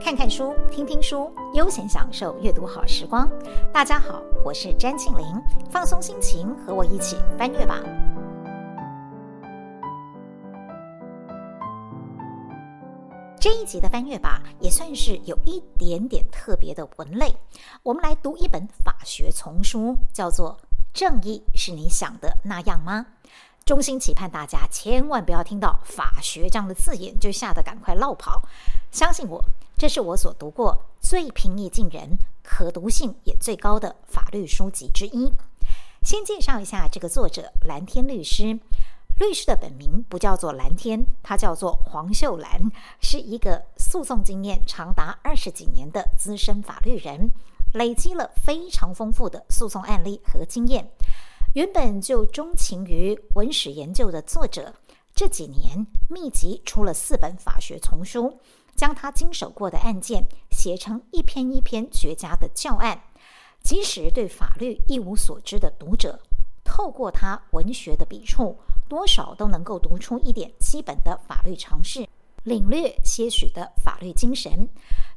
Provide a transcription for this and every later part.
看看书，听听书，悠闲享受阅读好时光。大家好，我是詹庆玲，放松心情，和我一起翻阅吧。这一集的翻阅吧，也算是有一点点特别的文类。我们来读一本法学丛书，叫做《正义是你想的那样吗》。衷心期盼大家千万不要听到“法学”这样的字眼就吓得赶快落跑。相信我。这是我所读过最平易近人、可读性也最高的法律书籍之一。先介绍一下这个作者蓝天律师。律师的本名不叫做蓝天，他叫做黄秀兰，是一个诉讼经验长达二十几年的资深法律人，累积了非常丰富的诉讼案例和经验。原本就钟情于文史研究的作者，这几年密集出了四本法学丛书。将他经手过的案件写成一篇一篇绝佳的教案，即使对法律一无所知的读者，透过他文学的笔触，多少都能够读出一点基本的法律常识，领略些许的法律精神。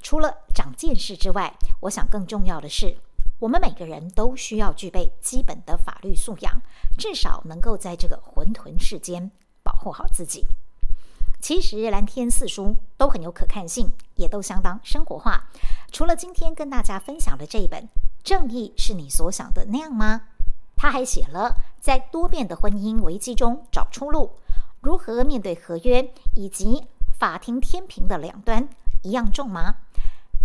除了长见识之外，我想更重要的是，我们每个人都需要具备基本的法律素养，至少能够在这个混沌世间护好自己。其实蓝天四书都很有可看性，也都相当生活化。除了今天跟大家分享的这一本《正义是你所想的那样吗》，他还写了在多变的婚姻危机中找出路，如何面对合约，以及法庭天平的两端一样重吗？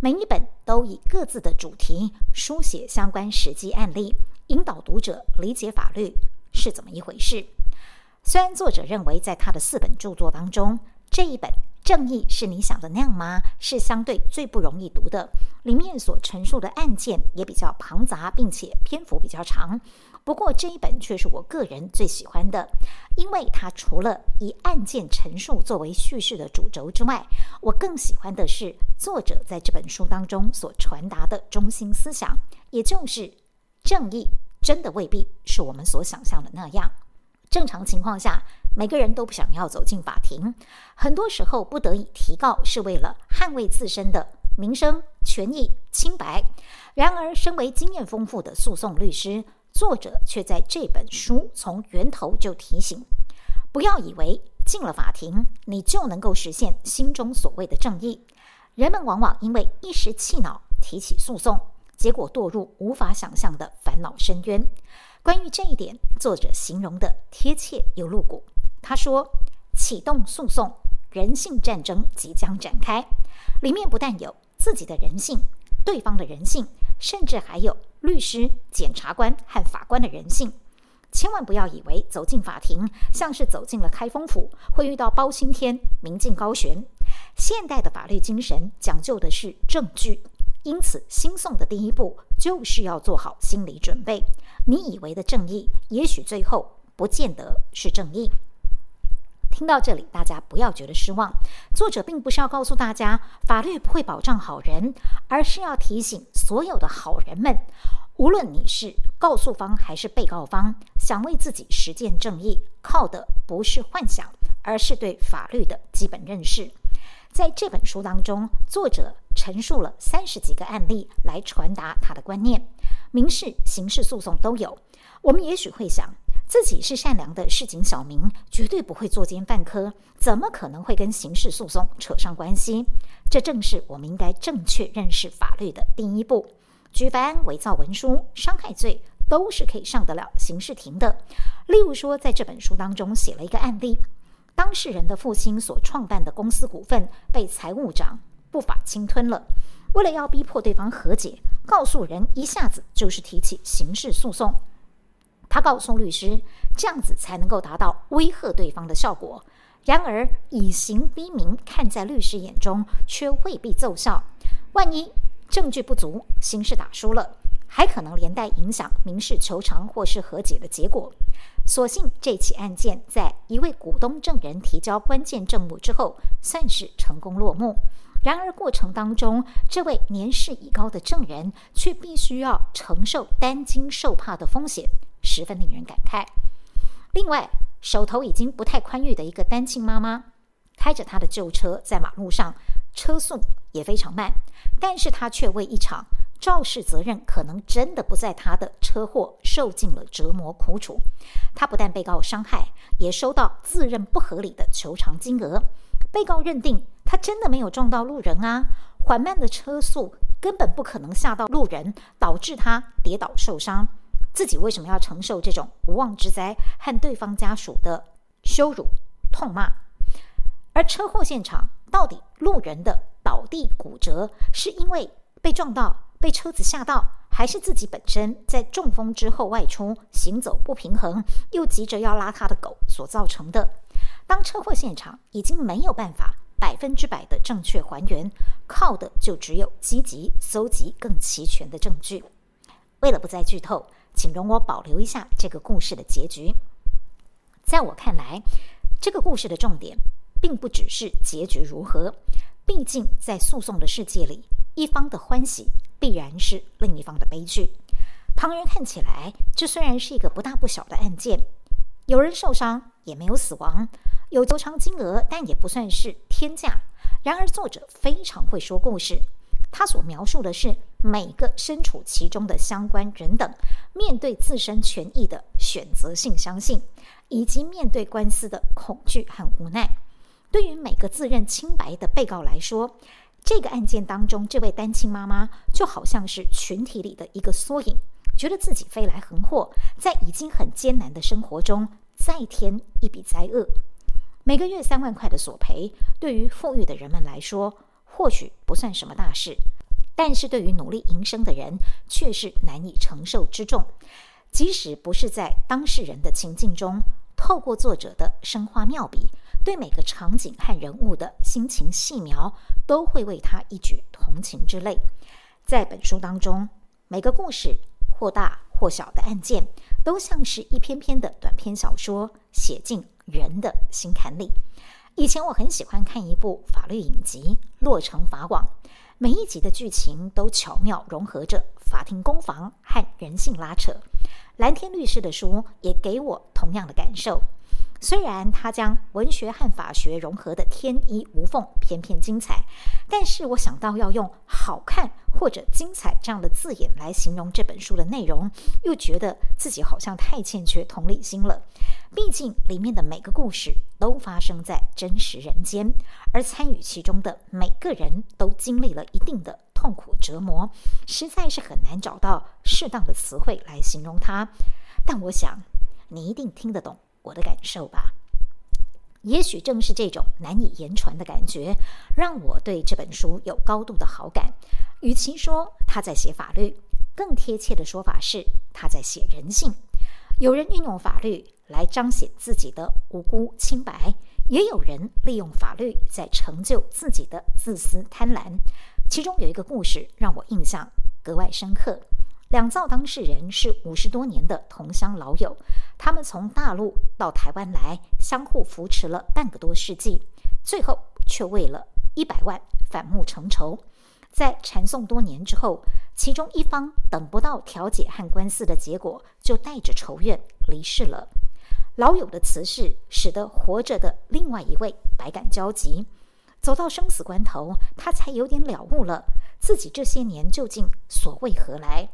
每一本都以各自的主题书写相关实际案例，引导读者理解法律是怎么一回事。虽然作者认为，在他的四本著作当中，这一本《正义是你想的那样吗》是相对最不容易读的，里面所陈述的案件也比较庞杂，并且篇幅比较长。不过这一本却是我个人最喜欢的，因为它除了以案件陈述作为叙事的主轴之外，我更喜欢的是作者在这本书当中所传达的中心思想，也就是正义真的未必是我们所想象的那样。正常情况下，每个人都不想要走进法庭，很多时候不得已提告是为了捍卫自身的名声、权益、清白。然而，身为经验丰富的诉讼律师，作者却在这本书从源头就提醒：不要以为进了法庭，你就能够实现心中所谓的正义。人们往往因为一时气恼提起诉讼，结果堕入无法想象的烦恼深渊。关于这一点，作者形容的贴切又露骨。他说：“启动诉讼，人性战争即将展开。里面不但有自己的人性、对方的人性，甚至还有律师、检察官和法官的人性。千万不要以为走进法庭像是走进了开封府，会遇到包青天、明镜高悬。现代的法律精神讲究的是证据。”因此，新讼的第一步就是要做好心理准备。你以为的正义，也许最后不见得是正义。听到这里，大家不要觉得失望。作者并不是要告诉大家法律不会保障好人，而是要提醒所有的好人们，无论你是告诉方还是被告方，想为自己实践正义，靠的不是幻想，而是对法律的基本认识。在这本书当中，作者陈述了三十几个案例来传达他的观念，民事、刑事诉讼都有。我们也许会想，自己是善良的市井小民，绝对不会作奸犯科，怎么可能会跟刑事诉讼扯上关系？这正是我们应该正确认识法律的第一步。举凡伪造文书、伤害罪，都是可以上得了刑事庭的。例如说，在这本书当中写了一个案例。当事人的父亲所创办的公司股份被财务长不法侵吞了，为了要逼迫对方和解，告诉人一下子就是提起刑事诉讼。他告诉律师，这样子才能够达到威吓对方的效果。然而，以刑逼民，看在律师眼中却未必奏效。万一证据不足，刑事打输了，还可能连带影响民事求偿或是和解的结果。所幸这起案件在一位股东证人提交关键证物之后，算是成功落幕。然而过程当中，这位年事已高的证人却必须要承受担惊受怕的风险，十分令人感慨。另外，手头已经不太宽裕的一个单亲妈妈，开着她的旧车在马路上车速也非常慢，但是他却为一场肇事责任可能真的不在他的车祸受尽了折磨苦楚。他不但被告伤害，也收到自认不合理的求偿金额。被告认定他真的没有撞到路人啊，缓慢的车速根本不可能吓到路人，导致他跌倒受伤。自己为什么要承受这种无妄之灾和对方家属的羞辱、痛骂？而车祸现场到底路人的倒地骨折，是因为被撞到、被车子吓到，还是自己本身在中风之后外出行走不平衡，又急着要拉他的狗所造成的？当车祸现场已经没有办法百分之百的正确还原，靠的就只有积极搜集更齐全的证据。为了不再剧透，请容我保留一下这个故事的结局。在我看来，这个故事的重点并不只是结局如何，毕竟在诉讼的世界里，一方的欢喜必然是另一方的悲剧。旁人看起来，这虽然是一个不大不小的案件，有人受伤也没有死亡，有求偿金额，但也不算是天价。然而，作者非常会说故事。他所描述的是每个身处其中的相关人等面对自身权益的选择性相信，以及面对官司的恐惧和无奈。对于每个自认清白的被告来说，这个案件当中这位单亲妈妈就好像是群体里的一个缩影，觉得自己飞来横祸，在已经很艰难的生活中再添一笔灾厄。每个月三万块的索赔，对于富裕的人们来说，或许不算什么大事，但是对于努力营生的人却是难以承受之重。即使不是在当事人的情境中，透过作者的生花妙笔，对每个场景和人物的心情细描，都会为他一举同情之泪。在本书当中，每个故事或大或小的案件，都像是一篇篇的短篇小说，写进人的心坎里。以前我很喜欢看一部法律影集《洛城法网》，每一集的剧情都巧妙融合着法庭攻防和人性拉扯。蓝天律师的书也给我同样的感受。虽然他将文学和法学融合得天衣无缝、篇篇精彩，但是我想到要用“好看”或者“精彩”这样的字眼来形容这本书的内容，又觉得自己好像太欠缺同理心了。毕竟里面的每个故事都发生在真实人间，而参与其中的每个人都经历了一定的痛苦折磨，实在是很难找到适当的词汇来形容它。但我想你一定听得懂。我的感受吧，也许正是这种难以言传的感觉，让我对这本书有高度的好感。与其说他在写法律，更贴切的说法是他在写人性。有人运用法律来彰显自己的无辜清白，也有人利用法律在成就自己的自私贪婪。其中有一个故事让我印象格外深刻。两造当事人是五十多年的同乡老友，他们从大陆到台湾来，相互扶持了半个多世纪，最后却为了一百万反目成仇。在缠讼多年之后，其中一方等不到调解和官司的结果，就带着仇怨离世了。老友的辞世，使得活着的另外一位百感交集。走到生死关头，他才有点了悟了，自己这些年究竟所为何来。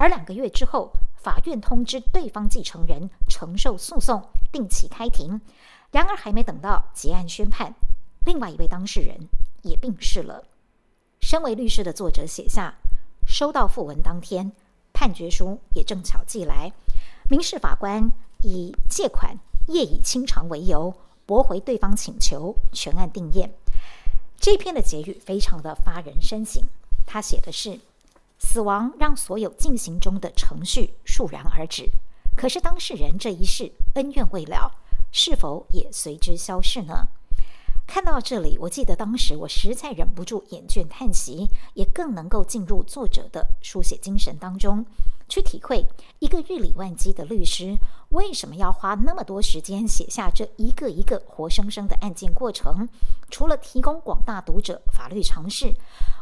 而两个月之后，法院通知对方继承人承受诉讼，定期开庭。然而还没等到结案宣判，另外一位当事人也病逝了。身为律师的作者写下：收到复文当天，判决书也正巧寄来，民事法官以借款业已清偿为由，驳回对方请求，全案定验。这篇的结语非常的发人深省，他写的是。死亡让所有进行中的程序戛然而止，可是当事人这一世恩怨未了，是否也随之消逝呢？看到这里，我记得当时我实在忍不住眼倦叹息，也更能够进入作者的书写精神当中。去体会一个日理万机的律师为什么要花那么多时间写下这一个一个活生生的案件过程。除了提供广大读者法律常识，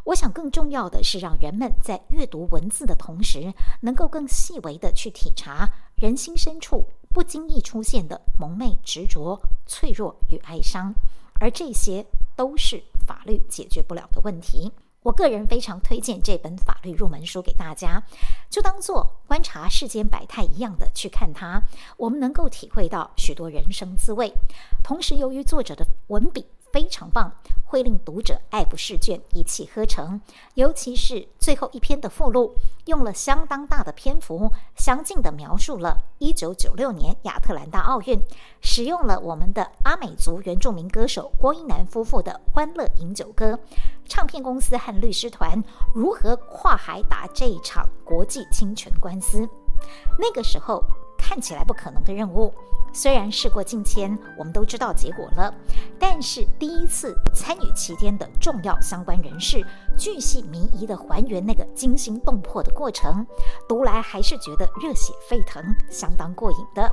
我想更重要的是让人们在阅读文字的同时，能够更细微地去体察人心深处不经意出现的蒙昧执着、脆弱与哀伤。而这些都是法律解决不了的问题。我个人非常推荐这本法律入门书给大家，就当做观察世间百态一样的去看它，我们能够体会到许多人生滋味。同时，由于作者的文笔非常棒。会令读者爱不释卷，一气呵成。尤其是最后一篇的附录，用了相当大的篇幅，详尽地描述了1996年亚特兰大奥运，使用了我们的阿美族原住民歌手郭英男夫妇的《欢乐饮酒歌》，唱片公司和律师团如何跨海打这一场国际侵权官司。那个时候看起来不可能的任务。虽然事过境迁，我们都知道结果了，但是第一次参与其间的重要相关人士，巨细靡遗地还原那个惊心动魄的过程，读来还是觉得热血沸腾，相当过瘾的。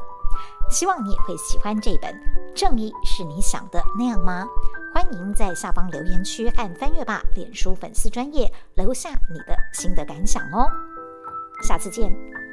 希望你也会喜欢这本《正义是你想的那样吗》？欢迎在下方留言区按翻阅吧脸书粉丝专业留下你的心得感想哦。下次见。